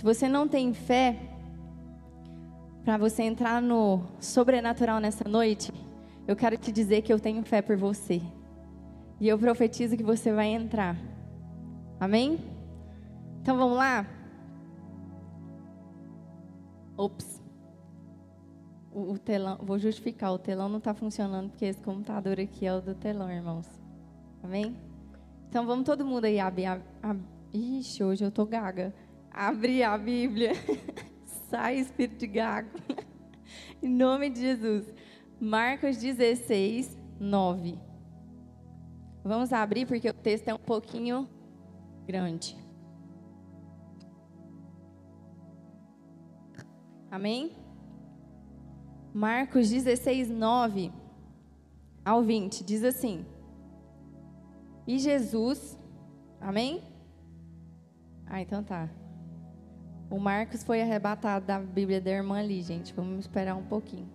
Se você não tem fé para você entrar no sobrenatural nessa noite, eu quero te dizer que eu tenho fé por você. E eu profetizo que você vai entrar. Amém? Então vamos lá? Ops. O, o telão, vou justificar, o telão não está funcionando porque esse computador aqui é o do telão, irmãos. Amém? Então vamos todo mundo aí abrir. A, a, ixi, hoje eu tô gaga. Abrir a Bíblia. Sai, espírito de gago. em nome de Jesus. Marcos 16, 9. Vamos abrir porque o texto é um pouquinho grande. Amém? Marcos 16, 9 ao 20 diz assim: E Jesus, amém? Ah, então tá. O Marcos foi arrebatado da Bíblia da irmã ali, gente. Vamos esperar um pouquinho.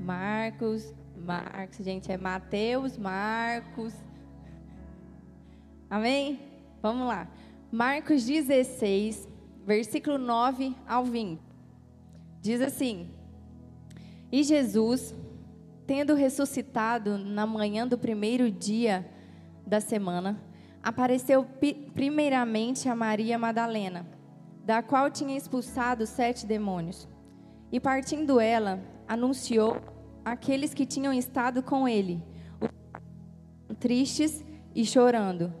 Marcos, Marcos, gente, é Mateus, Marcos. Amém? Vamos lá. Marcos 16, versículo 9 ao 20. Diz assim: E Jesus, tendo ressuscitado na manhã do primeiro dia da semana, apareceu primeiramente a Maria Madalena, da qual tinha expulsado sete demônios. E partindo ela, anunciou aqueles que tinham estado com ele, tristes e chorando.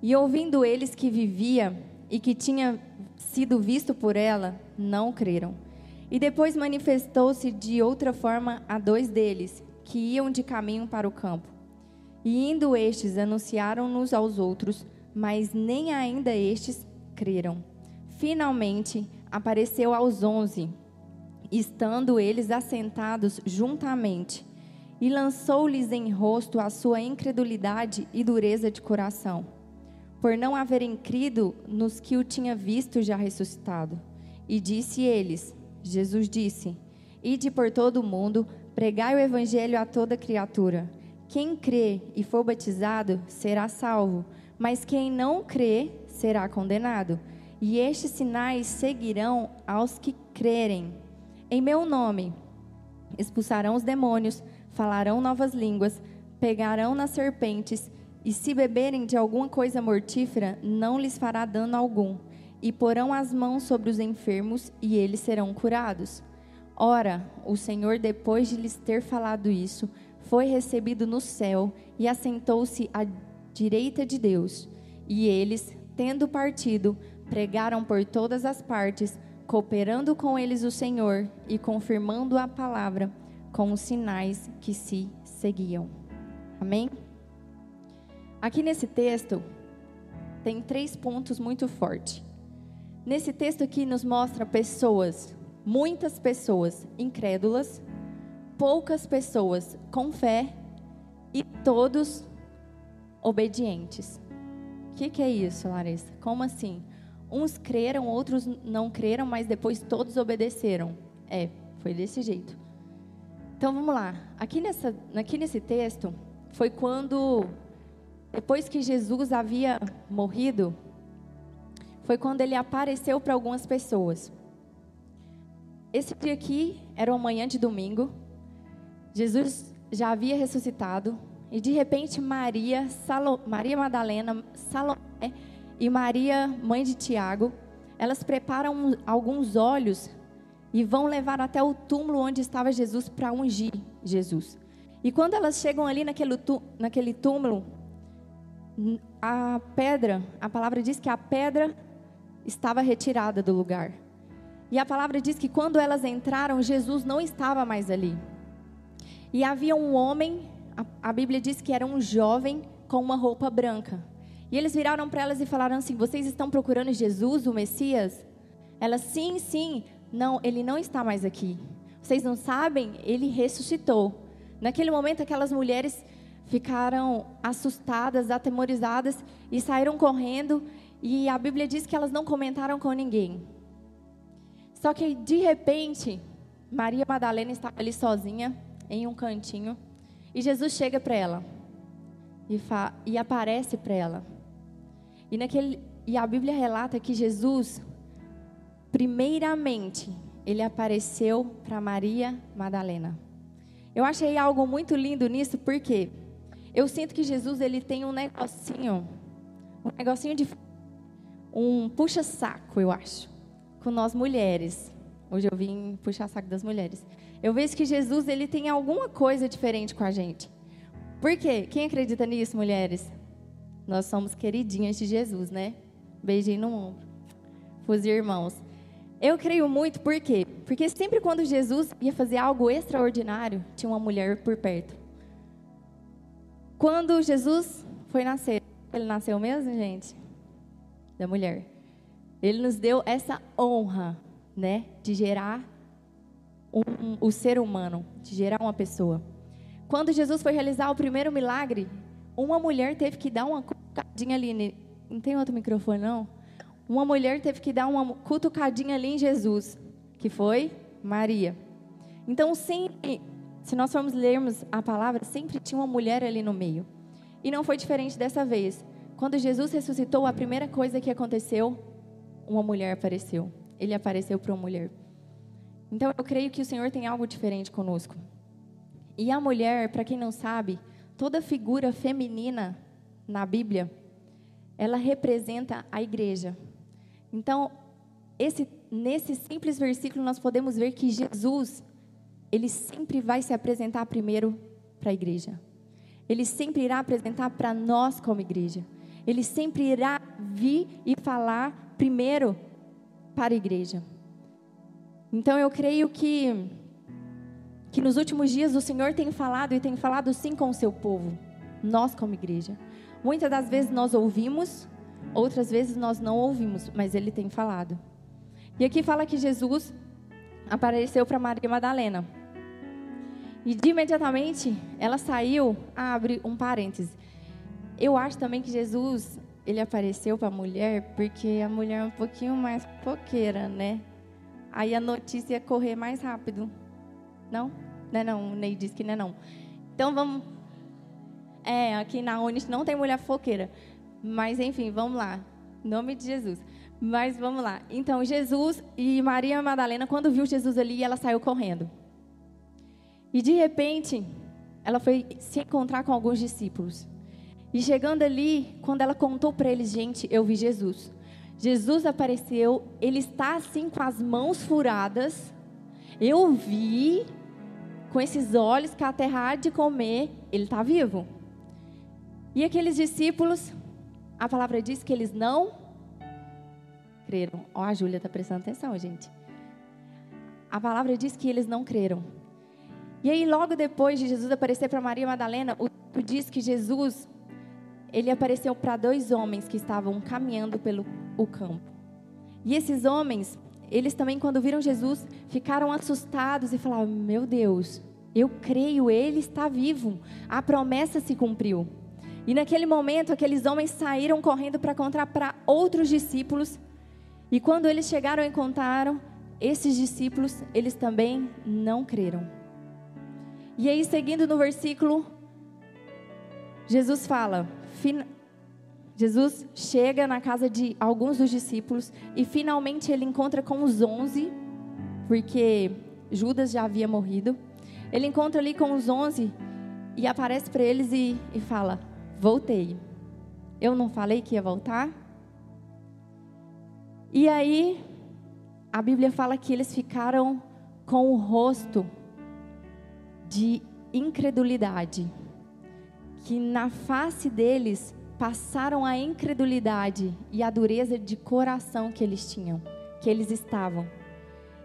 E ouvindo eles que vivia e que tinha sido visto por ela, não creram. E depois manifestou-se de outra forma a dois deles, que iam de caminho para o campo. E indo estes, anunciaram-nos aos outros, mas nem ainda estes creram. Finalmente, apareceu aos onze, estando eles assentados juntamente, e lançou-lhes em rosto a sua incredulidade e dureza de coração, por não haverem crido nos que o tinha visto já ressuscitado. E disse eles: Jesus disse: Ide por todo o mundo, pregai o evangelho a toda criatura. Quem crê e for batizado será salvo, mas quem não crê será condenado. E estes sinais seguirão aos que crerem. Em meu nome expulsarão os demônios, falarão novas línguas, pegarão nas serpentes, e se beberem de alguma coisa mortífera, não lhes fará dano algum. E porão as mãos sobre os enfermos, e eles serão curados. Ora, o Senhor, depois de lhes ter falado isso, foi recebido no céu e assentou-se à direita de Deus. E eles, tendo partido, pregaram por todas as partes, cooperando com eles o Senhor e confirmando a palavra com os sinais que se seguiam. Amém? Aqui nesse texto tem três pontos muito fortes. Nesse texto aqui nos mostra pessoas, muitas pessoas incrédulas, poucas pessoas com fé e todos obedientes. O que, que é isso, Larissa? Como assim? Uns creram, outros não creram, mas depois todos obedeceram. É, foi desse jeito. Então vamos lá. Aqui, nessa, aqui nesse texto, foi quando, depois que Jesus havia morrido, foi quando ele apareceu para algumas pessoas. Esse dia aqui era uma manhã de domingo. Jesus já havia ressuscitado e de repente Maria, Salo, Maria Madalena, Salomé e Maria, mãe de Tiago, elas preparam alguns olhos e vão levar até o túmulo onde estava Jesus para ungir Jesus. E quando elas chegam ali naquele, túmulo, a pedra, a palavra diz que a pedra estava retirada do lugar. E a palavra diz que quando elas entraram, Jesus não estava mais ali. E havia um homem, a, a Bíblia diz que era um jovem com uma roupa branca. E eles viraram para elas e falaram assim: Vocês estão procurando Jesus, o Messias? Elas, sim, sim. Não, ele não está mais aqui. Vocês não sabem? Ele ressuscitou. Naquele momento, aquelas mulheres ficaram assustadas, atemorizadas e saíram correndo. E a Bíblia diz que elas não comentaram com ninguém. Só que de repente, Maria Madalena estava ali sozinha em um cantinho. E Jesus chega para ela e, e aparece para ela. E naquele, e a Bíblia relata que Jesus, primeiramente, ele apareceu para Maria Madalena. Eu achei algo muito lindo nisso, porque eu sinto que Jesus ele tem um negocinho, um negocinho de um puxa-saco, eu acho, com nós mulheres. Hoje eu vim puxar saco das mulheres. Eu vejo que Jesus ele tem alguma coisa diferente com a gente. Por quê? Quem acredita nisso, mulheres? Nós somos queridinhas de Jesus, né? Beijinho no ombro. Os irmãos. Eu creio muito, por quê? Porque sempre quando Jesus ia fazer algo extraordinário, tinha uma mulher por perto. Quando Jesus foi nascer, ele nasceu mesmo, gente? Da mulher. Ele nos deu essa honra, né, de gerar um, o ser humano, de gerar uma pessoa. Quando Jesus foi realizar o primeiro milagre, uma mulher teve que dar uma cutucadinha ali. Não tem outro microfone, não? Uma mulher teve que dar uma cutucadinha ali em Jesus, que foi Maria. Então, sempre se nós formos lermos a palavra, sempre tinha uma mulher ali no meio. E não foi diferente dessa vez. Quando Jesus ressuscitou, a primeira coisa que aconteceu, uma mulher apareceu. Ele apareceu para uma mulher. Então eu creio que o Senhor tem algo diferente conosco. E a mulher, para quem não sabe, toda figura feminina na Bíblia, ela representa a igreja. Então, esse, nesse simples versículo, nós podemos ver que Jesus ele sempre vai se apresentar primeiro para a igreja. Ele sempre irá apresentar para nós como igreja. Ele sempre irá vir e falar primeiro para a igreja. Então eu creio que que nos últimos dias o Senhor tem falado e tem falado sim com o seu povo, nós como igreja. Muitas das vezes nós ouvimos, outras vezes nós não ouvimos, mas ele tem falado. E aqui fala que Jesus apareceu para Maria Madalena. E de imediatamente ela saiu, abre um parêntese. Eu acho também que Jesus, ele apareceu para a mulher porque a mulher é um pouquinho mais foqueira, né? Aí a notícia ia correr mais rápido. Não? Não é não, o Ney disse que não é não. Então vamos... É, aqui na Unis não tem mulher foqueira. Mas enfim, vamos lá. Em nome de Jesus. Mas vamos lá. Então, Jesus e Maria Madalena, quando viu Jesus ali, ela saiu correndo. E de repente, ela foi se encontrar com alguns discípulos. E chegando ali, quando ela contou para eles, gente, eu vi Jesus. Jesus apareceu, ele está assim com as mãos furadas. Eu vi com esses olhos que a terra há de comer, ele está vivo. E aqueles discípulos, a palavra diz que eles não creram. Ó, oh, a Júlia está prestando atenção, gente. A palavra diz que eles não creram. E aí, logo depois de Jesus aparecer para Maria Madalena, o diz que Jesus, ele apareceu para dois homens que estavam caminhando pelo o campo. E esses homens, eles também, quando viram Jesus, ficaram assustados e falaram: Meu Deus, eu creio, ele está vivo, a promessa se cumpriu. E naquele momento, aqueles homens saíram correndo para contar para outros discípulos. E quando eles chegaram e contaram, esses discípulos, eles também não creram. E aí, seguindo no versículo, Jesus fala: Jesus chega na casa de alguns dos discípulos e finalmente ele encontra com os onze, porque Judas já havia morrido. Ele encontra ali com os onze e aparece para eles e, e fala: Voltei. Eu não falei que ia voltar? E aí, a Bíblia fala que eles ficaram com o rosto de incredulidade, que na face deles passaram a incredulidade e a dureza de coração que eles tinham, que eles estavam.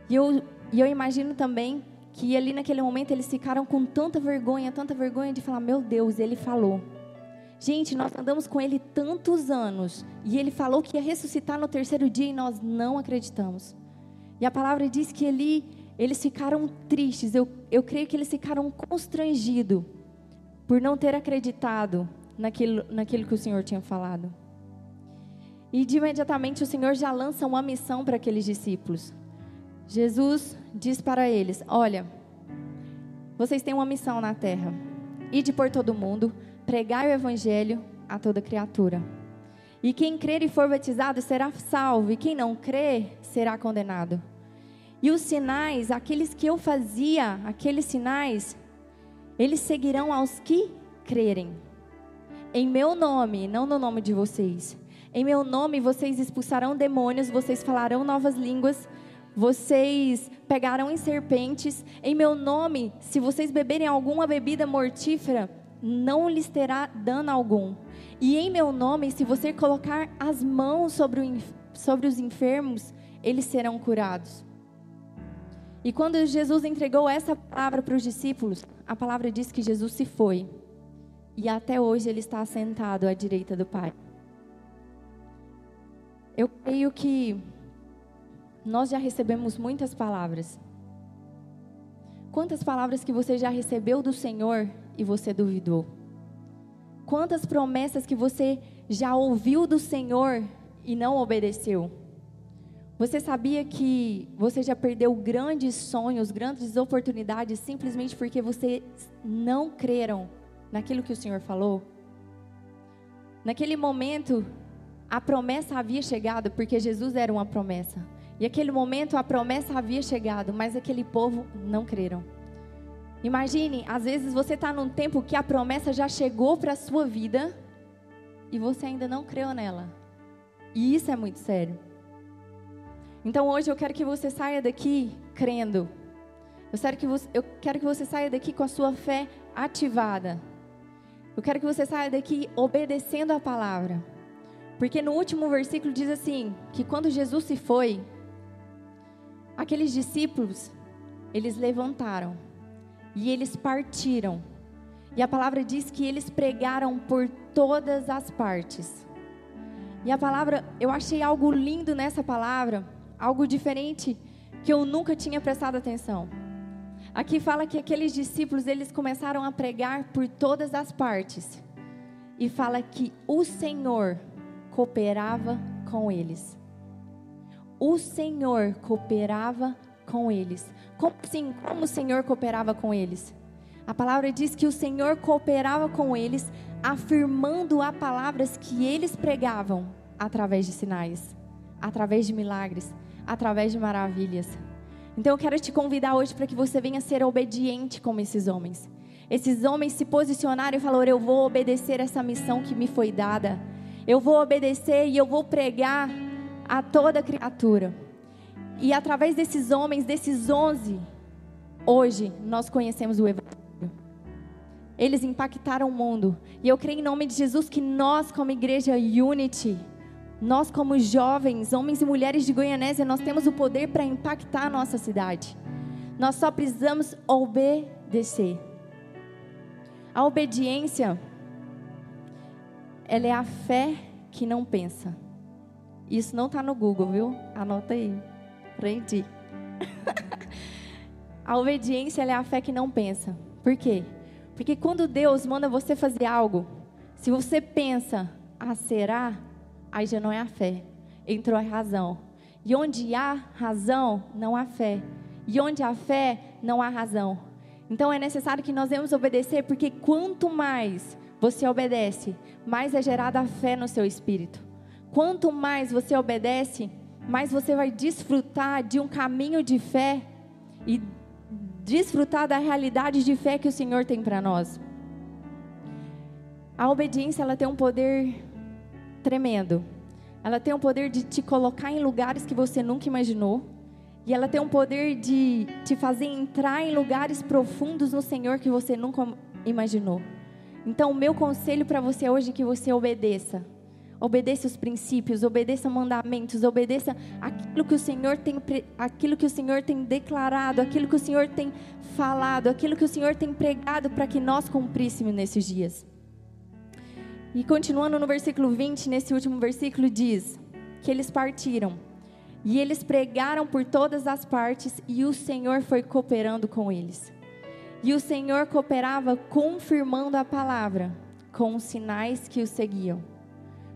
E eu, e eu imagino também que ali naquele momento eles ficaram com tanta vergonha, tanta vergonha de falar: Meu Deus, ele falou. Gente, nós andamos com ele tantos anos e ele falou que ia ressuscitar no terceiro dia e nós não acreditamos. E a palavra diz que ele eles ficaram tristes, eu, eu creio que eles ficaram constrangidos por não ter acreditado naquilo, naquilo que o Senhor tinha falado. E de imediatamente o Senhor já lança uma missão para aqueles discípulos. Jesus diz para eles: Olha, vocês têm uma missão na terra. Ide por todo mundo, pregai o evangelho a toda criatura. E quem crer e for batizado será salvo, e quem não crer será condenado. E os sinais, aqueles que eu fazia, aqueles sinais, eles seguirão aos que crerem. Em meu nome, não no nome de vocês. Em meu nome vocês expulsarão demônios, vocês falarão novas línguas, vocês pegarão em serpentes. Em meu nome, se vocês beberem alguma bebida mortífera, não lhes terá dano algum. E em meu nome, se você colocar as mãos sobre, o, sobre os enfermos, eles serão curados. E quando Jesus entregou essa palavra para os discípulos, a palavra diz que Jesus se foi. E até hoje ele está sentado à direita do Pai. Eu creio que nós já recebemos muitas palavras. Quantas palavras que você já recebeu do Senhor e você duvidou? Quantas promessas que você já ouviu do Senhor e não obedeceu? Você sabia que você já perdeu grandes sonhos, grandes oportunidades simplesmente porque vocês não creram naquilo que o Senhor falou? Naquele momento, a promessa havia chegado porque Jesus era uma promessa. E aquele momento a promessa havia chegado, mas aquele povo não creram. Imagine, às vezes você está num tempo que a promessa já chegou para a sua vida e você ainda não creu nela. E isso é muito sério. Então hoje eu quero que você saia daqui crendo. Eu quero que você, eu quero que você saia daqui com a sua fé ativada. Eu quero que você saia daqui obedecendo a palavra. Porque no último versículo diz assim: que quando Jesus se foi, aqueles discípulos, eles levantaram e eles partiram. E a palavra diz que eles pregaram por todas as partes. E a palavra, eu achei algo lindo nessa palavra, algo diferente que eu nunca tinha prestado atenção. Aqui fala que aqueles discípulos, eles começaram a pregar por todas as partes. E fala que o Senhor cooperava com eles. O Senhor cooperava com eles. Como assim? Como o Senhor cooperava com eles? A palavra diz que o Senhor cooperava com eles, afirmando a palavras que eles pregavam através de sinais, através de milagres, através de maravilhas. Então eu quero te convidar hoje para que você venha ser obediente como esses homens. Esses homens se posicionaram e falaram: Eu vou obedecer essa missão que me foi dada. Eu vou obedecer e eu vou pregar a toda criatura. E através desses homens, desses onze, hoje nós conhecemos o Evangelho. Eles impactaram o mundo. E eu creio em nome de Jesus que nós, como igreja Unity, nós, como jovens, homens e mulheres de Goianésia, nós temos o poder para impactar a nossa cidade. Nós só precisamos obedecer. A obediência, ela é a fé que não pensa. Isso não está no Google, viu? Anota aí. Aprendi. a obediência é a fé que não pensa. Por quê? Porque quando Deus manda você fazer algo, se você pensa, ah, será? Aí já não é a fé. Entrou a razão. E onde há razão, não há fé. E onde há fé, não há razão. Então é necessário que nós devemos obedecer, porque quanto mais você obedece, mais é gerada a fé no seu espírito. Quanto mais você obedece, mais você vai desfrutar de um caminho de fé e desfrutar da realidade de fé que o Senhor tem para nós. A obediência ela tem um poder tremendo. Ela tem o poder de te colocar em lugares que você nunca imaginou. E ela tem o poder de te fazer entrar em lugares profundos no Senhor que você nunca imaginou. Então, o meu conselho para você hoje é que você obedeça. Obedeça os princípios, obedeça mandamentos, obedeça aquilo que o Senhor tem, aquilo que o Senhor tem declarado, aquilo que o Senhor tem falado, aquilo que o Senhor tem pregado para que nós cumpríssemos nesses dias. E continuando no versículo 20, nesse último versículo diz que eles partiram e eles pregaram por todas as partes e o Senhor foi cooperando com eles. E o Senhor cooperava confirmando a palavra com os sinais que o seguiam.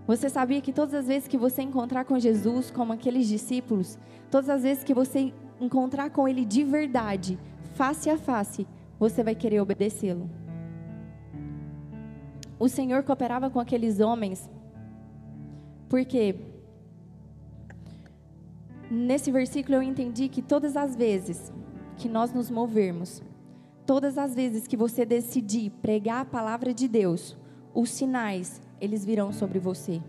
Você sabia que todas as vezes que você encontrar com Jesus, como aqueles discípulos, todas as vezes que você encontrar com Ele de verdade, face a face, você vai querer obedecê-lo. O Senhor cooperava com aqueles homens Porque nesse versículo eu entendi que todas as vezes que nós nos movermos, todas as vezes que você decidir pregar a palavra de Deus, os sinais, eles virão sobre você.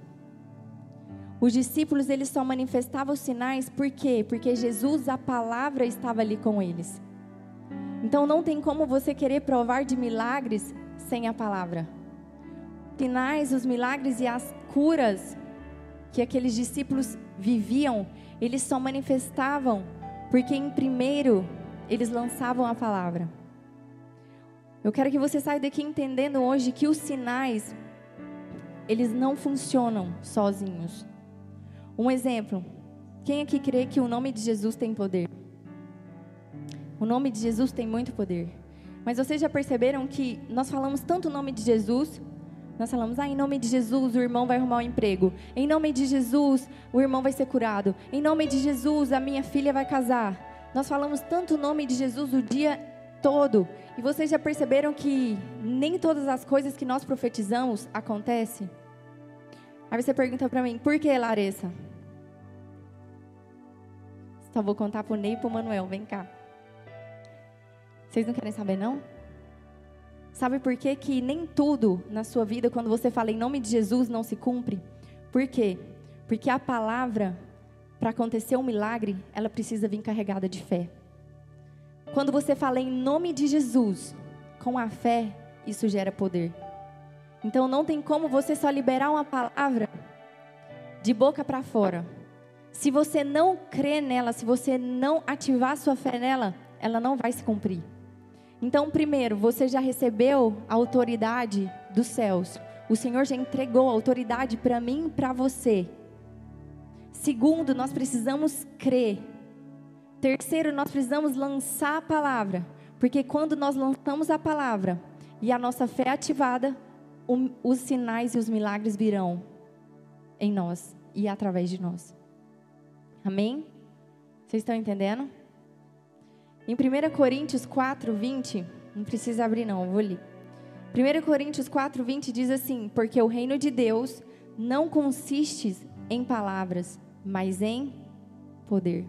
Os discípulos, eles só manifestavam os sinais por quê? Porque Jesus, a palavra, estava ali com eles. Então não tem como você querer provar de milagres sem a palavra. Sinais, os milagres e as curas que aqueles discípulos viviam, eles só manifestavam porque em primeiro eles lançavam a palavra. Eu quero que você saia daqui entendendo hoje que os sinais eles não funcionam sozinhos. Um exemplo: quem aqui crê que o nome de Jesus tem poder? O nome de Jesus tem muito poder. Mas vocês já perceberam que nós falamos tanto o nome de Jesus, nós falamos, ah, em nome de Jesus o irmão vai arrumar um emprego. Em nome de Jesus o irmão vai ser curado. Em nome de Jesus a minha filha vai casar. Nós falamos tanto o nome de Jesus o dia todo. E vocês já perceberam que nem todas as coisas que nós profetizamos acontecem? Aí você pergunta para mim, por que, Larissa? Só vou contar pro Ney e pro Manuel, vem cá. Vocês não querem saber, não? Sabe por que, que nem tudo na sua vida, quando você fala em nome de Jesus, não se cumpre? Por quê? Porque a palavra, para acontecer um milagre, ela precisa vir carregada de fé. Quando você fala em nome de Jesus, com a fé, isso gera poder. Então não tem como você só liberar uma palavra de boca para fora. Se você não crer nela, se você não ativar sua fé nela, ela não vai se cumprir. Então, primeiro, você já recebeu a autoridade dos céus. O Senhor já entregou a autoridade para mim e para você. Segundo, nós precisamos crer Terceiro, nós precisamos lançar a palavra, porque quando nós lançamos a palavra e a nossa fé é ativada, os sinais e os milagres virão em nós e através de nós. Amém? Vocês estão entendendo? Em 1 Coríntios 4, 20, não precisa abrir não, vou ler. 1 Coríntios 4, 20 diz assim: Porque o reino de Deus não consiste em palavras, mas em poder.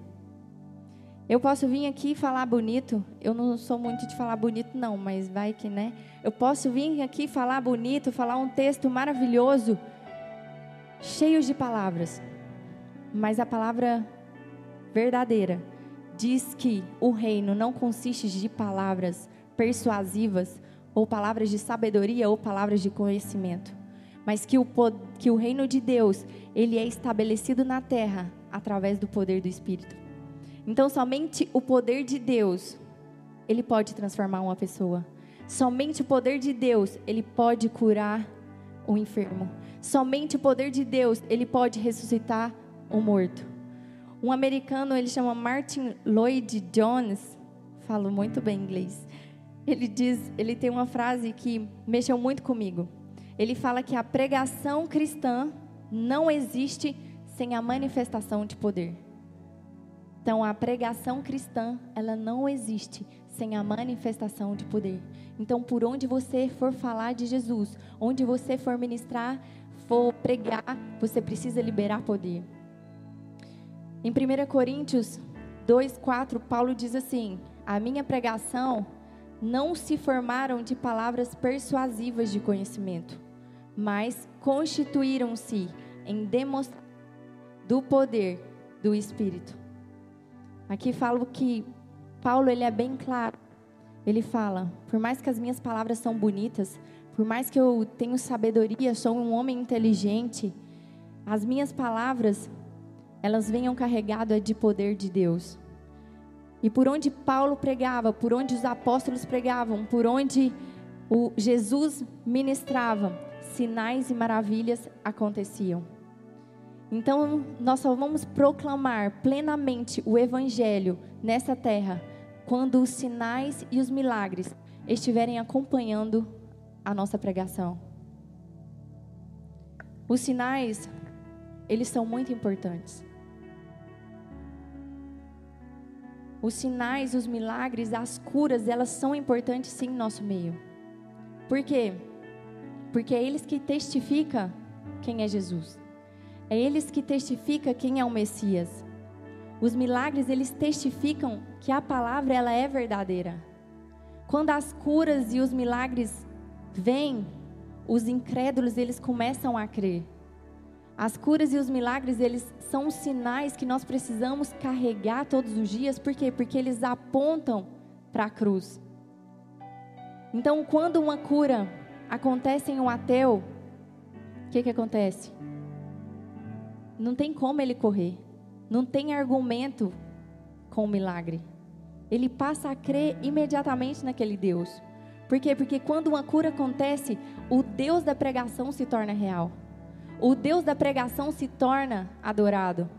Eu posso vir aqui falar bonito. Eu não sou muito de falar bonito, não, mas vai que, né? Eu posso vir aqui falar bonito, falar um texto maravilhoso, cheio de palavras. Mas a palavra verdadeira diz que o reino não consiste de palavras persuasivas, ou palavras de sabedoria, ou palavras de conhecimento. Mas que o, que o reino de Deus, ele é estabelecido na terra através do poder do Espírito. Então, somente o poder de Deus, ele pode transformar uma pessoa. Somente o poder de Deus, ele pode curar o enfermo. Somente o poder de Deus, ele pode ressuscitar o morto. Um americano, ele chama Martin Lloyd Jones, falo muito bem inglês. Ele diz, ele tem uma frase que mexeu muito comigo. Ele fala que a pregação cristã não existe sem a manifestação de poder. Então, a pregação cristã, ela não existe sem a manifestação de poder. Então, por onde você for falar de Jesus, onde você for ministrar, for pregar, você precisa liberar poder. Em 1 Coríntios 2, 4, Paulo diz assim: A minha pregação não se formaram de palavras persuasivas de conhecimento, mas constituíram-se em demonstração do poder do Espírito. Aqui falo que Paulo ele é bem claro. Ele fala: por mais que as minhas palavras são bonitas, por mais que eu tenha sabedoria, sou um homem inteligente, as minhas palavras elas venham carregadas de poder de Deus. E por onde Paulo pregava, por onde os apóstolos pregavam, por onde o Jesus ministrava, sinais e maravilhas aconteciam. Então, nós só vamos proclamar plenamente o Evangelho nessa terra quando os sinais e os milagres estiverem acompanhando a nossa pregação. Os sinais, eles são muito importantes. Os sinais, os milagres, as curas, elas são importantes sim em nosso meio. Por quê? Porque é eles que testificam quem é Jesus. É eles que testificam quem é o Messias. Os milagres, eles testificam que a palavra ela é verdadeira. Quando as curas e os milagres vêm, os incrédulos eles começam a crer. As curas e os milagres, eles são sinais que nós precisamos carregar todos os dias, por quê? Porque eles apontam para a cruz. Então, quando uma cura acontece em um ateu, o que, que acontece? Não tem como ele correr. Não tem argumento com o milagre. Ele passa a crer imediatamente naquele Deus. Por quê? Porque quando uma cura acontece, o Deus da pregação se torna real. O Deus da pregação se torna adorado.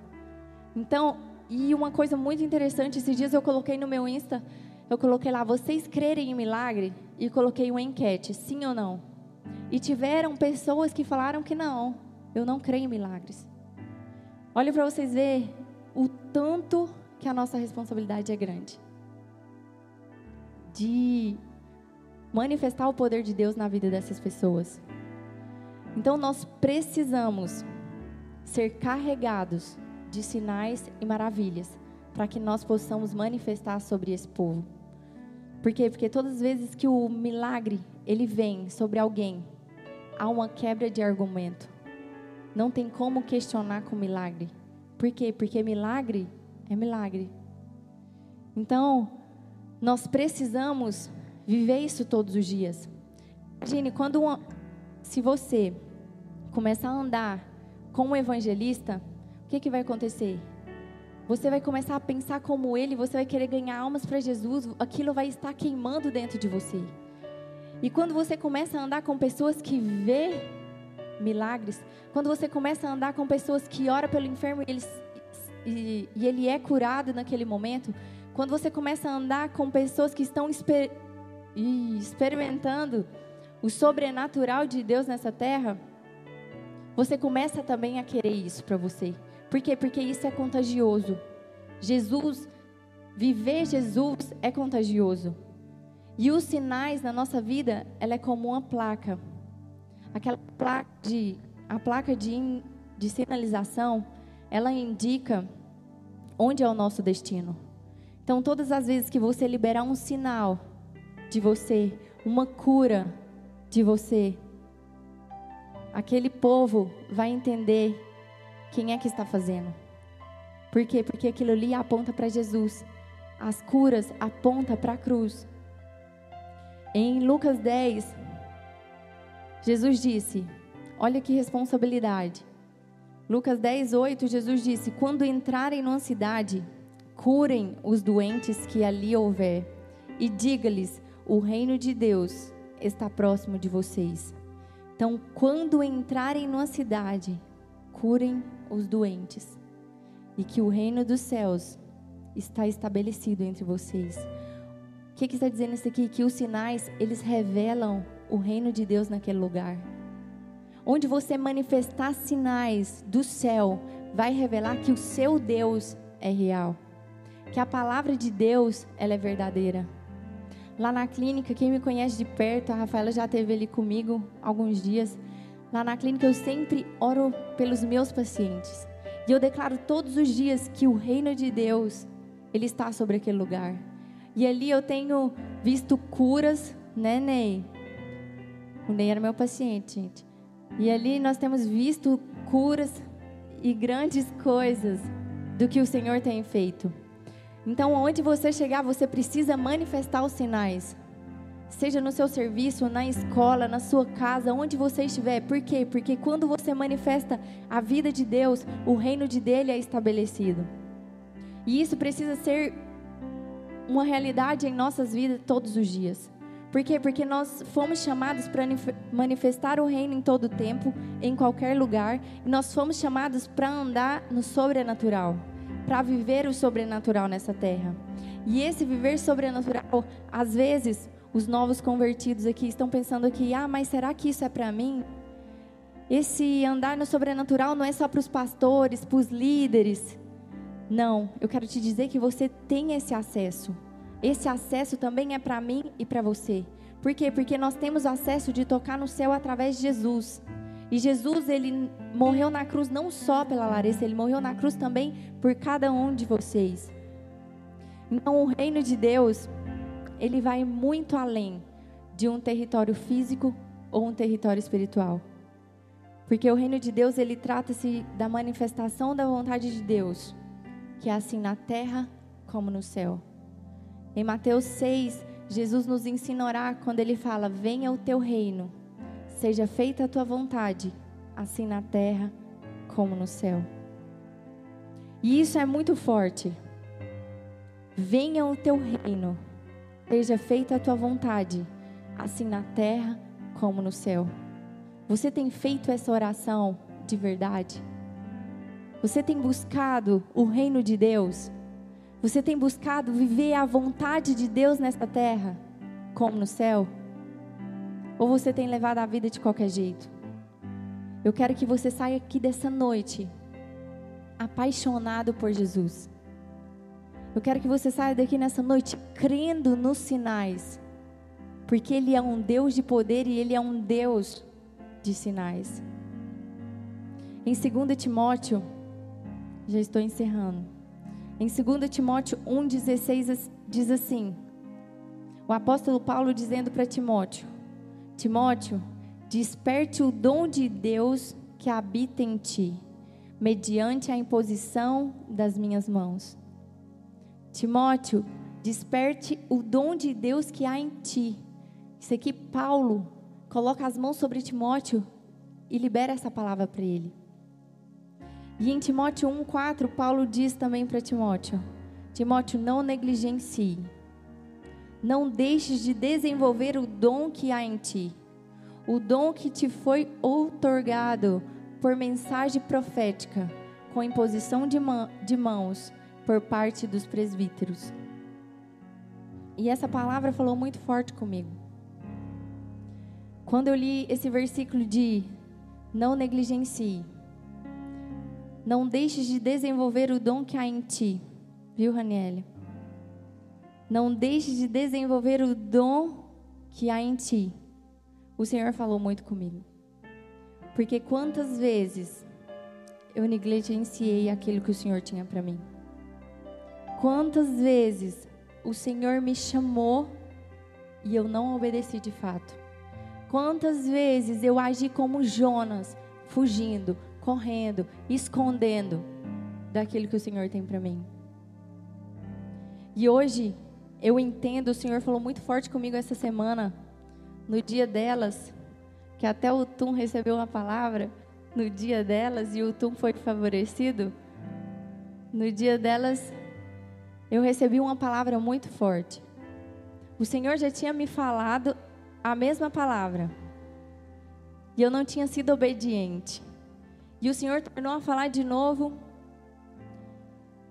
Então, e uma coisa muito interessante, esses dias eu coloquei no meu Insta, eu coloquei lá, vocês crerem em milagre? E coloquei uma enquete, sim ou não? E tiveram pessoas que falaram que não, eu não creio em milagres. Olha para vocês verem o tanto que a nossa responsabilidade é grande. De manifestar o poder de Deus na vida dessas pessoas. Então nós precisamos ser carregados de sinais e maravilhas para que nós possamos manifestar sobre esse povo. Por quê? Porque todas as vezes que o milagre ele vem sobre alguém, há uma quebra de argumento. Não tem como questionar com milagre. Por quê? Porque milagre é milagre. Então, nós precisamos viver isso todos os dias. Imagine, quando uma, se você começar a andar com evangelista, o que, que vai acontecer? Você vai começar a pensar como ele, você vai querer ganhar almas para Jesus, aquilo vai estar queimando dentro de você. E quando você começa a andar com pessoas que vê milagres, quando você começa a andar com pessoas que oram pelo enfermo e, eles, e, e ele é curado naquele momento, quando você começa a andar com pessoas que estão exper, experimentando o sobrenatural de Deus nessa terra, você começa também a querer isso para você. Por quê? Porque isso é contagioso. Jesus, viver Jesus é contagioso. E os sinais na nossa vida, ela é como uma placa aquela placa de, a placa de, de sinalização, ela indica onde é o nosso destino. Então, todas as vezes que você liberar um sinal de você, uma cura de você, aquele povo vai entender quem é que está fazendo. Por quê? Porque aquilo ali aponta para Jesus. As curas apontam para a cruz. Em Lucas 10, Jesus disse: Olha que responsabilidade. Lucas 10, 8, Jesus disse: Quando entrarem numa cidade, curem os doentes que ali houver, e diga-lhes: O reino de Deus está próximo de vocês. Então, quando entrarem numa cidade, curem os doentes, e que o reino dos céus está estabelecido entre vocês. O que, que está dizendo isso aqui? Que os sinais, eles revelam o reino de Deus naquele lugar. Onde você manifestar sinais do céu, vai revelar que o seu Deus é real. Que a palavra de Deus, ela é verdadeira. Lá na clínica, quem me conhece de perto, a Rafaela já esteve ali comigo alguns dias. Lá na clínica eu sempre oro pelos meus pacientes. E eu declaro todos os dias que o reino de Deus, ele está sobre aquele lugar. E ali eu tenho visto curas, né, Ney? O Ney era meu paciente, gente. E ali nós temos visto curas e grandes coisas do que o Senhor tem feito. Então, onde você chegar, você precisa manifestar os sinais. Seja no seu serviço, na escola, na sua casa, onde você estiver. Por quê? Porque quando você manifesta a vida de Deus, o reino de dele é estabelecido. E isso precisa ser uma realidade em nossas vidas todos os dias. Por quê? Porque nós fomos chamados para manifestar o reino em todo tempo, em qualquer lugar, e nós fomos chamados para andar no sobrenatural, para viver o sobrenatural nessa terra. E esse viver sobrenatural, às vezes, os novos convertidos aqui estão pensando aqui: "Ah, mas será que isso é para mim?" Esse andar no sobrenatural não é só para os pastores, para os líderes. Não, eu quero te dizer que você tem esse acesso. Esse acesso também é para mim e para você. Por quê? Porque nós temos acesso de tocar no céu através de Jesus. E Jesus, ele morreu na cruz não só pela Larissa, ele morreu na cruz também por cada um de vocês. Então, o reino de Deus, ele vai muito além de um território físico ou um território espiritual. Porque o reino de Deus, ele trata-se da manifestação da vontade de Deus, que é assim na terra como no céu. Em Mateus 6, Jesus nos ensina a orar quando ele fala: Venha o teu reino, seja feita a tua vontade, assim na terra como no céu. E isso é muito forte. Venha o teu reino, seja feita a tua vontade, assim na terra como no céu. Você tem feito essa oração de verdade? Você tem buscado o reino de Deus? Você tem buscado viver a vontade de Deus nesta terra, como no céu? Ou você tem levado a vida de qualquer jeito? Eu quero que você saia aqui dessa noite apaixonado por Jesus. Eu quero que você saia daqui nessa noite crendo nos sinais, porque Ele é um Deus de poder e Ele é um Deus de sinais. Em 2 Timóteo, já estou encerrando. Em 2 Timóteo 1,16 diz assim: o apóstolo Paulo dizendo para Timóteo: Timóteo, desperte o dom de Deus que habita em ti, mediante a imposição das minhas mãos. Timóteo, desperte o dom de Deus que há em ti. Isso aqui, Paulo coloca as mãos sobre Timóteo e libera essa palavra para ele. E em Timóteo 1,4, Paulo diz também para Timóteo: Timóteo, não negligencie. Não deixes de desenvolver o dom que há em ti. O dom que te foi outorgado por mensagem profética, com imposição de, de mãos por parte dos presbíteros. E essa palavra falou muito forte comigo. Quando eu li esse versículo de não negligencie, não deixes de desenvolver o dom que há em ti. Viu, Raniele? Não deixes de desenvolver o dom que há em ti. O Senhor falou muito comigo. Porque quantas vezes eu negligenciei aquilo que o Senhor tinha para mim? Quantas vezes o Senhor me chamou e eu não obedeci de fato? Quantas vezes eu agi como Jonas, fugindo, correndo, escondendo daquilo que o Senhor tem para mim. E hoje eu entendo, o Senhor falou muito forte comigo essa semana, no dia delas, que até o Tum recebeu uma palavra no dia delas e o Tum foi favorecido. No dia delas, eu recebi uma palavra muito forte. O Senhor já tinha me falado a mesma palavra. E eu não tinha sido obediente. E o Senhor tornou a falar de novo.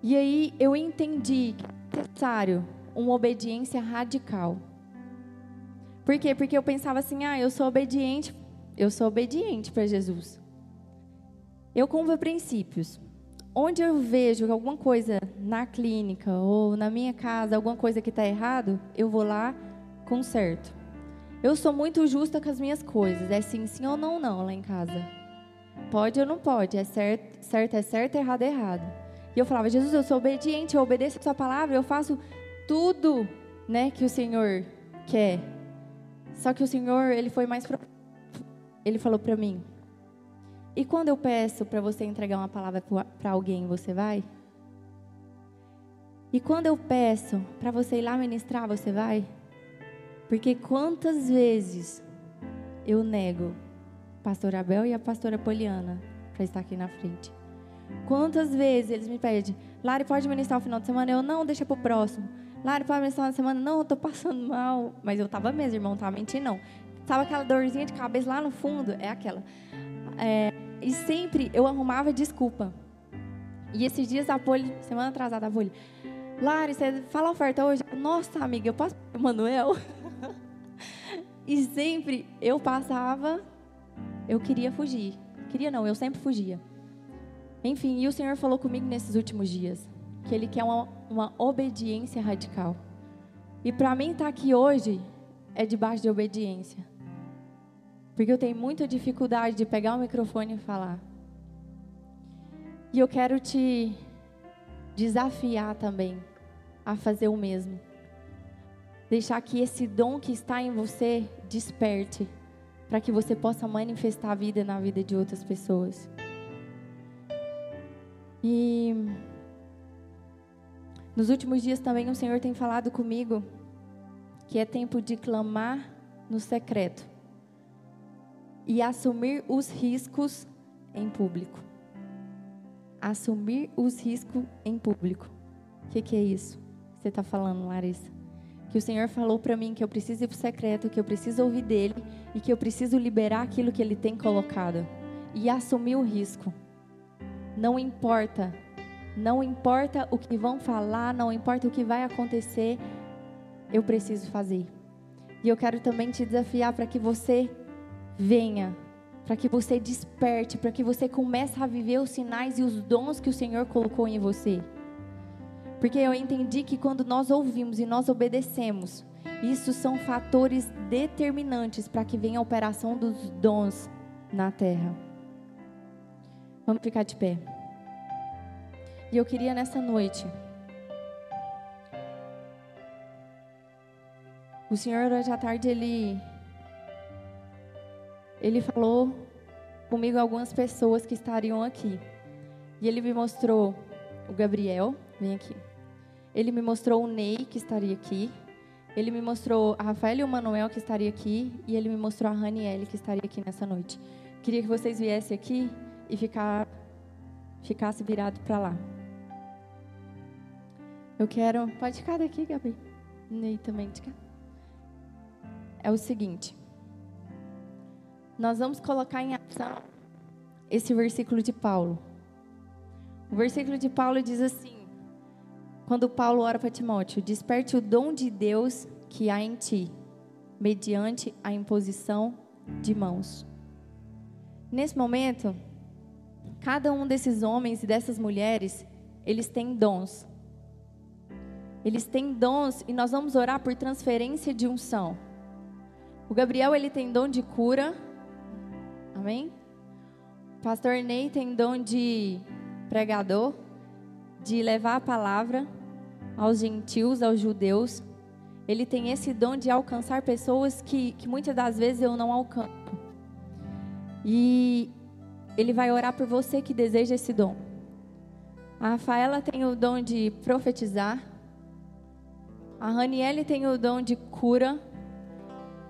E aí eu entendi que é necessário uma obediência radical. Por quê? Porque eu pensava assim: ah, eu sou obediente, eu sou obediente para Jesus. Eu cumpro princípios. Onde eu vejo alguma coisa na clínica ou na minha casa, alguma coisa que está errado, eu vou lá, conserto. Eu sou muito justa com as minhas coisas. É sim, sim ou não, não lá em casa. Pode ou não pode, é certo, certo é certo, errado é errado. E eu falava, Jesus, eu sou obediente, eu obedeço a sua palavra, eu faço tudo, né, que o Senhor quer. Só que o Senhor, ele foi mais pro... ele falou para mim: "E quando eu peço para você entregar uma palavra para alguém, você vai?" E quando eu peço para você ir lá ministrar, você vai? Porque quantas vezes eu nego pastor Abel e a pastora Poliana para estar aqui na frente. Quantas vezes eles me pedem, Lari, pode ministrar o final de semana? Eu, não, deixa para o próximo. Lari, pode ministrar na semana? Não, eu tô passando mal. Mas eu tava mesmo, irmão, tava mentindo, não. Sabe aquela dorzinha de cabeça lá no fundo? É aquela. É, e sempre eu arrumava desculpa. E esses dias a Poli, semana atrasada, a Poli, Lari, você fala oferta hoje? Nossa, amiga, eu posso Manuel? e sempre eu passava eu queria fugir. Queria não, eu sempre fugia. Enfim, e o Senhor falou comigo nesses últimos dias que Ele quer uma, uma obediência radical. E para mim estar tá aqui hoje é debaixo de obediência. Porque eu tenho muita dificuldade de pegar o microfone e falar. E eu quero te desafiar também a fazer o mesmo. Deixar que esse dom que está em você desperte, para que você possa manifestar a vida na vida de outras pessoas. E nos últimos dias também o Senhor tem falado comigo que é tempo de clamar no secreto e assumir os riscos em público. Assumir os riscos em público. O que, que, é isso? Você está falando, Larissa? Que o Senhor falou para mim que eu preciso ir para o secreto, que eu preciso ouvir dele e que eu preciso liberar aquilo que ele tem colocado e assumir o risco. Não importa não importa o que vão falar, não importa o que vai acontecer, eu preciso fazer. E eu quero também te desafiar para que você venha, para que você desperte, para que você comece a viver os sinais e os dons que o Senhor colocou em você. Porque eu entendi que quando nós ouvimos e nós obedecemos, isso são fatores determinantes para que venha a operação dos dons na terra. Vamos ficar de pé. E eu queria nessa noite. O Senhor hoje à tarde ele ele falou comigo algumas pessoas que estariam aqui. E ele me mostrou o Gabriel, vem aqui. Ele me mostrou o Ney que estaria aqui. Ele me mostrou a Rafael e o Manuel que estaria aqui e ele me mostrou a Raniele que estaria aqui nessa noite. Queria que vocês viessem aqui e ficar ficasse virado para lá. Eu quero. Pode ficar daqui, Gabi. Ney também de cá. É o seguinte. Nós vamos colocar em ação esse versículo de Paulo. O versículo de Paulo diz assim: quando Paulo ora para Timóteo, desperte o dom de Deus que há em ti, mediante a imposição de mãos. Nesse momento, cada um desses homens e dessas mulheres, eles têm dons. Eles têm dons e nós vamos orar por transferência de unção. O Gabriel ele tem dom de cura. Amém? O pastor Ney tem dom de pregador, de levar a palavra aos gentios, aos judeus. Ele tem esse dom de alcançar pessoas que, que muitas das vezes eu não alcanço. E ele vai orar por você que deseja esse dom. A Rafaela tem o dom de profetizar. A Raniele tem o dom de cura.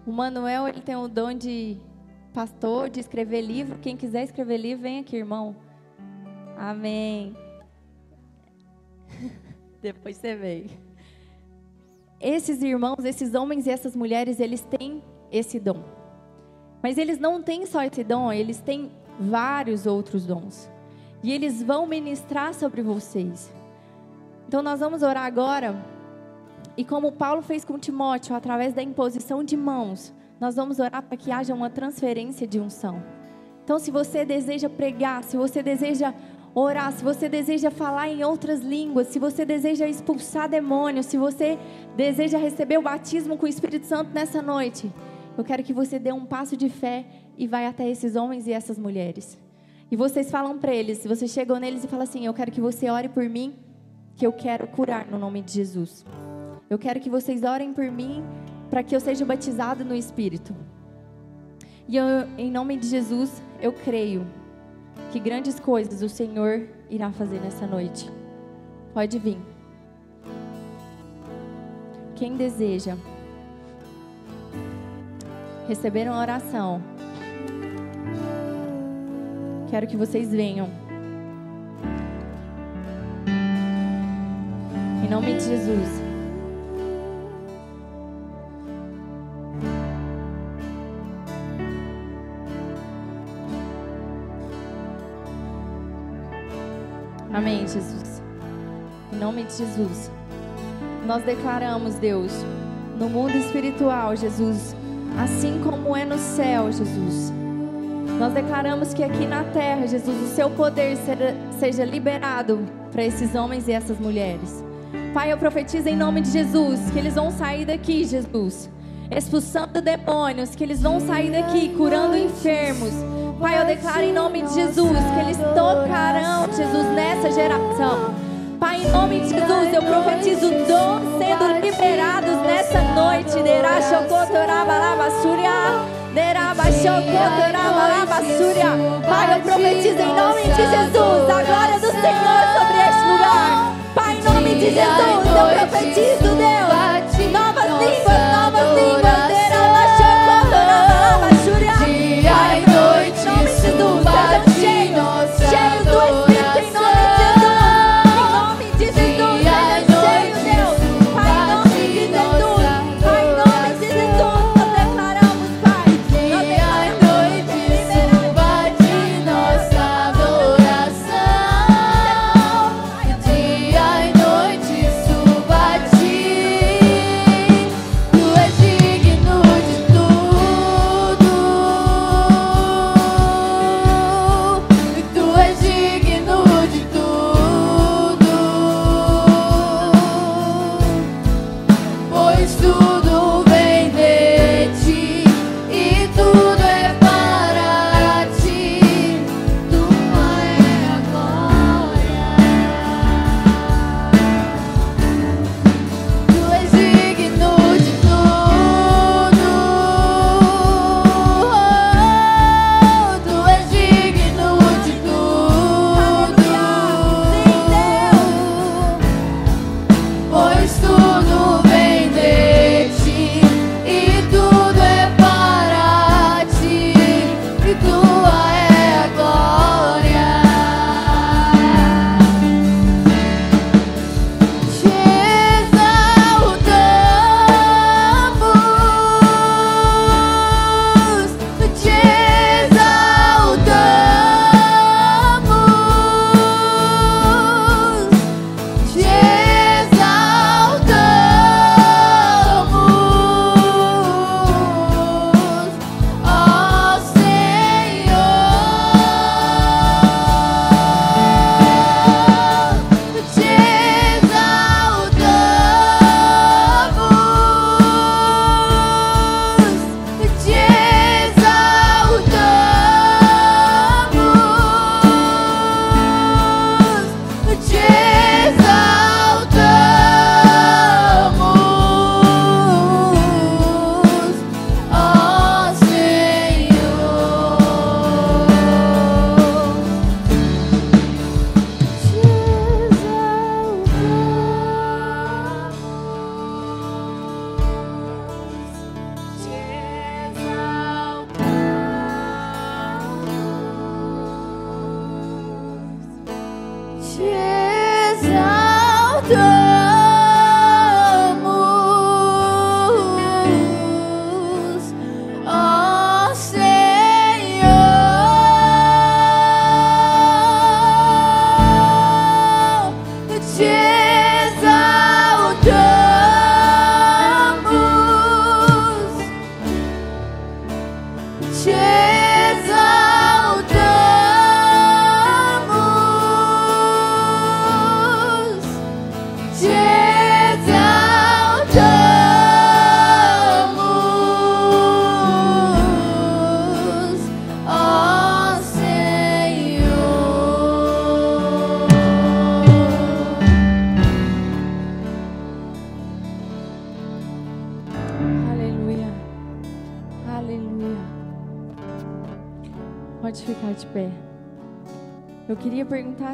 O Manuel ele tem o dom de pastor, de escrever livro. Quem quiser escrever livro, vem aqui, irmão. Amém. Depois você vem. Esses irmãos, esses homens e essas mulheres, eles têm esse dom. Mas eles não têm só esse dom, eles têm vários outros dons. E eles vão ministrar sobre vocês. Então nós vamos orar agora e como Paulo fez com Timóteo, através da imposição de mãos, nós vamos orar para que haja uma transferência de unção. Então, se você deseja pregar, se você deseja orar, se você deseja falar em outras línguas, se você deseja expulsar demônios, se você deseja receber o batismo com o Espírito Santo nessa noite, eu quero que você dê um passo de fé e vai até esses homens e essas mulheres. E vocês falam para eles, se você chegou neles e fala assim: Eu quero que você ore por mim, que eu quero curar no nome de Jesus. Eu quero que vocês orem por mim para que eu seja batizado no Espírito. E eu, em nome de Jesus, eu creio que grandes coisas o Senhor irá fazer nessa noite. Pode vir. Quem deseja receber uma oração, quero que vocês venham. Em nome de Jesus. Amém, Jesus. Em nome de Jesus. Nós declaramos, Deus, no mundo espiritual, Jesus, assim como é no céu, Jesus. Nós declaramos que aqui na terra, Jesus, o seu poder seja liberado para esses homens e essas mulheres. Pai, eu profetizo em nome de Jesus que eles vão sair daqui, Jesus, expulsando demônios, que eles vão sair daqui curando enfermos. Pai, eu declaro em nome de Jesus que eles tocarão, Jesus, nessa geração. Pai, em nome de Jesus, eu profetizo dons sendo liberados nessa noite. Pai, eu profetizo em nome de Jesus a glória do Senhor sobre este lugar. Pai, em nome de Jesus, eu profetizo, Deus,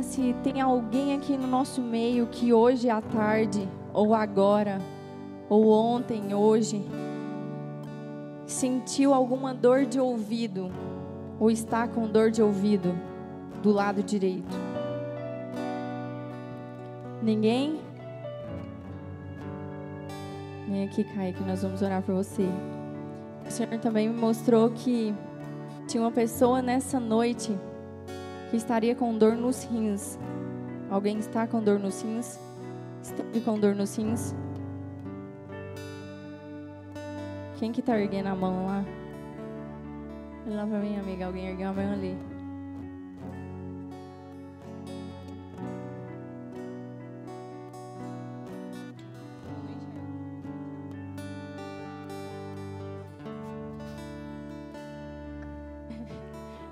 se tem alguém aqui no nosso meio que hoje à tarde, ou agora, ou ontem, hoje, sentiu alguma dor de ouvido, ou está com dor de ouvido do lado direito. Ninguém? Vem aqui, Caio, que nós vamos orar por você. O Senhor também me mostrou que tinha uma pessoa nessa noite que estaria com dor nos rins. Alguém está com dor nos rins? Esteve com dor nos rins? Quem que está erguendo a mão lá? Olha lá para mim, amiga. Alguém ergueu a mão ali.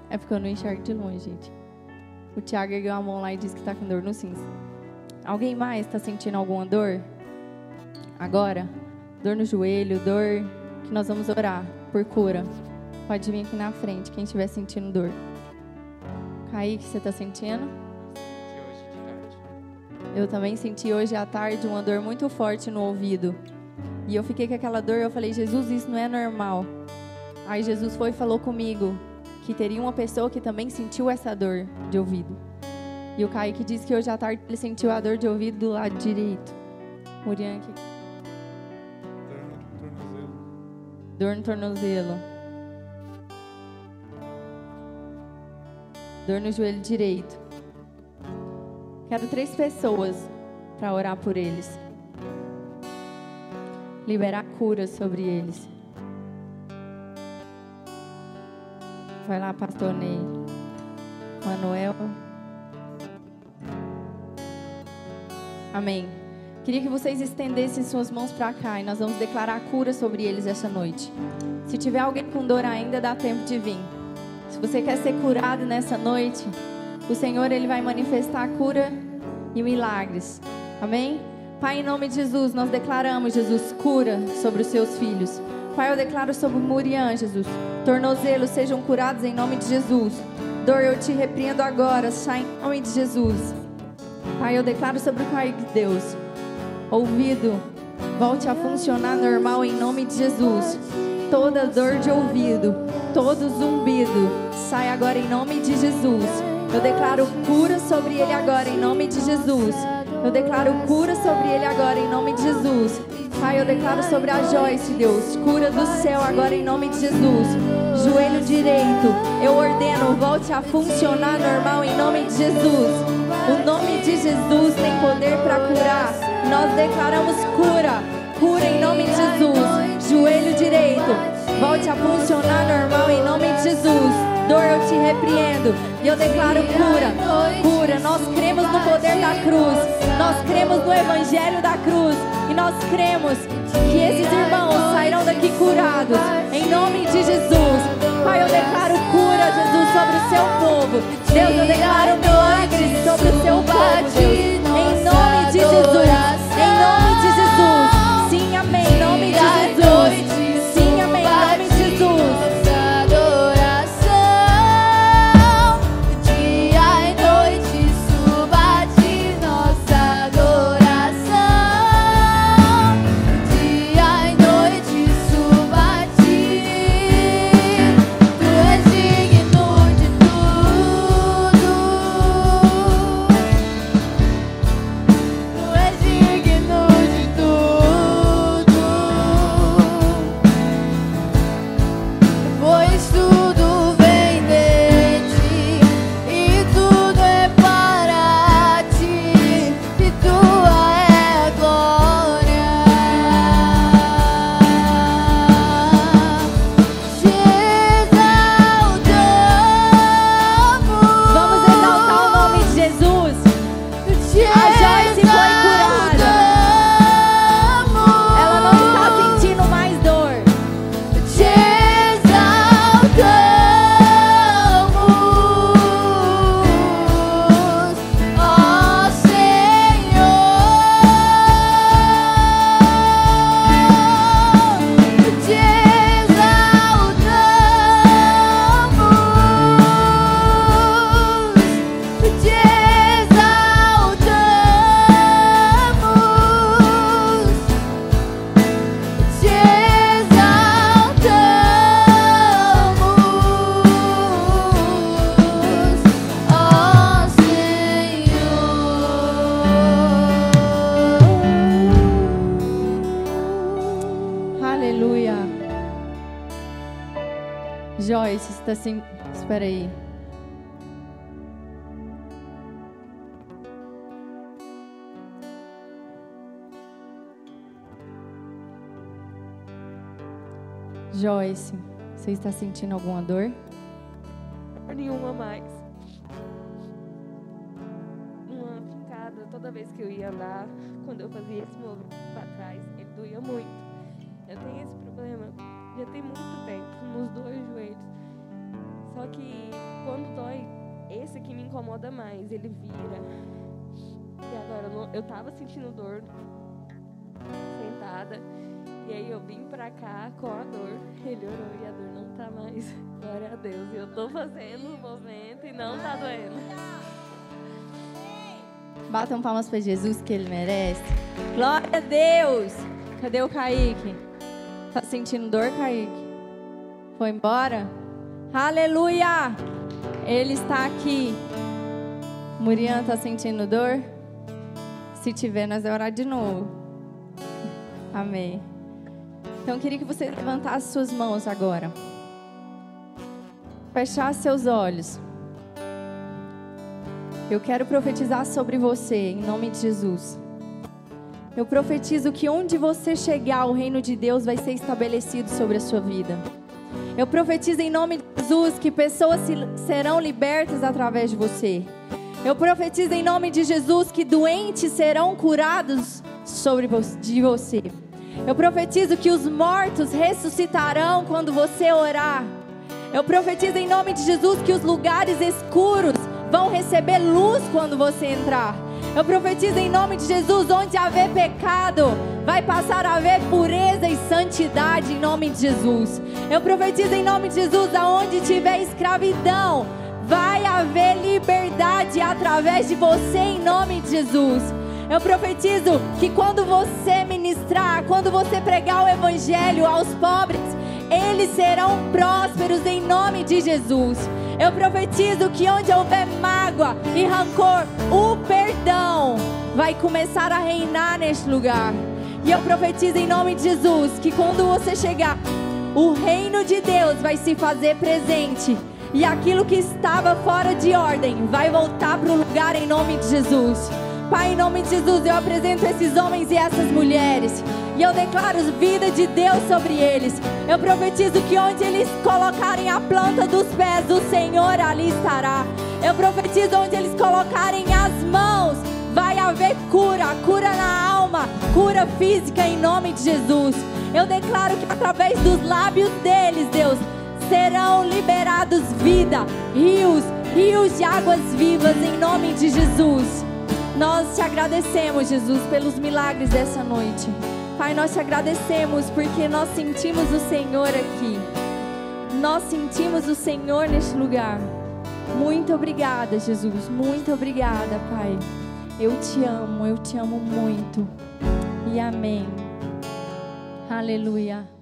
É porque eu não enxergo de longe, gente. O Thiago ergueu a mão lá e disse que está com dor no cinza. Alguém mais está sentindo alguma dor? Agora? Dor no joelho, dor que nós vamos orar por cura. Pode vir aqui na frente, quem estiver sentindo dor. Kaique, você está sentindo? Eu também senti hoje à tarde uma dor muito forte no ouvido. E eu fiquei com aquela dor, eu falei, Jesus, isso não é normal. Aí Jesus foi e falou comigo que teria uma pessoa que também sentiu essa dor de ouvido. E o Kaique disse que hoje à tarde ele sentiu a dor de ouvido do lado direito. Murian aqui. Dor no tornozelo. Dor no joelho direito. Quero três pessoas para orar por eles. Liberar cura sobre eles. Vai lá, pastor Ney. Manuel. Amém. Queria que vocês estendessem suas mãos para cá e nós vamos declarar cura sobre eles essa noite. Se tiver alguém com dor ainda, dá tempo de vir. Se você quer ser curado nessa noite, o Senhor ele vai manifestar cura e milagres. Amém? Pai, em nome de Jesus, nós declaramos, Jesus, cura sobre os seus filhos. Pai, eu declaro sobre Murian, Jesus. Tornozelos sejam curados em nome de Jesus. Dor, eu te repreendo agora, sai em nome de Jesus. Pai, eu declaro sobre o Pai de Deus ouvido volte a funcionar normal em nome de Jesus. Toda dor de ouvido, todo zumbido, sai agora em nome de Jesus. Eu declaro cura sobre ele agora em nome de Jesus. Eu declaro cura sobre ele agora em nome de Jesus. Pai, eu declaro sobre a Joyce, Deus, cura do céu agora em nome de Jesus. Joelho direito, eu ordeno, volte a funcionar normal em nome de Jesus. O nome de Jesus tem poder para curar. Nós declaramos cura, cura em nome de Jesus. Joelho direito, volte a funcionar normal em nome de Jesus. Dor, eu te repreendo e eu declaro cura, cura. Nós cremos no poder da cruz, nós cremos no evangelho da cruz e nós cremos que esses irmãos sairão daqui curados em nome de Jesus. Pai, eu declaro cura, Jesus, sobre o seu povo. Deus, eu declaro milagres sobre o seu povo, Deus. Em nome de Jesus. Joyce, você está sentindo alguma dor? Nenhuma mais. Uma fincada toda vez que eu ia andar, quando eu fazia esse movimento para trás, ele doía muito. Eu tenho esse problema já tem muito tempo nos dois joelhos Só que quando dói, esse aqui me incomoda mais, ele vira. E agora eu, não, eu tava sentindo dor sentada. E aí eu vim pra cá com a dor. Ele orou e a dor não tá mais. Glória a Deus. E eu tô fazendo o movimento e não tá doendo. Batam palmas para Jesus que ele merece. Glória a Deus. Cadê o Kaique? Tá sentindo dor, Kaique? Foi embora? Aleluia! Ele está aqui. Murian tá sentindo dor? Se tiver, nós vamos orar de novo. Amém. Então eu queria que você levantasse suas mãos agora. Fechasse seus olhos. Eu quero profetizar sobre você, em nome de Jesus. Eu profetizo que onde você chegar, o reino de Deus vai ser estabelecido sobre a sua vida. Eu profetizo em nome de Jesus que pessoas serão libertas através de você. Eu profetizo em nome de Jesus que doentes serão curados sobre de você. Eu profetizo que os mortos ressuscitarão quando você orar. Eu profetizo em nome de Jesus que os lugares escuros vão receber luz quando você entrar. Eu profetizo em nome de Jesus, onde haver pecado, vai passar a haver pureza e santidade em nome de Jesus. Eu profetizo em nome de Jesus, aonde tiver escravidão, vai haver liberdade através de você em nome de Jesus. Eu profetizo que quando você ministrar, quando você pregar o evangelho aos pobres, eles serão prósperos em nome de Jesus. Eu profetizo que onde houver mágoa e rancor, o perdão vai começar a reinar neste lugar. E eu profetizo em nome de Jesus que quando você chegar, o reino de Deus vai se fazer presente. E aquilo que estava fora de ordem vai voltar para o lugar em nome de Jesus. Pai, em nome de Jesus, eu apresento esses homens e essas mulheres. E eu declaro vida de Deus sobre eles. Eu profetizo que onde eles colocarem a planta dos pés, o Senhor ali estará. Eu profetizo onde eles colocarem as mãos, vai haver cura, cura na alma, cura física em nome de Jesus. Eu declaro que através dos lábios deles, Deus, serão liberados vida, rios, rios de águas vivas em nome de Jesus. Nós te agradecemos, Jesus, pelos milagres dessa noite. Pai, nós te agradecemos porque nós sentimos o Senhor aqui. Nós sentimos o Senhor neste lugar. Muito obrigada, Jesus. Muito obrigada, Pai. Eu te amo, eu te amo muito. E amém. Aleluia.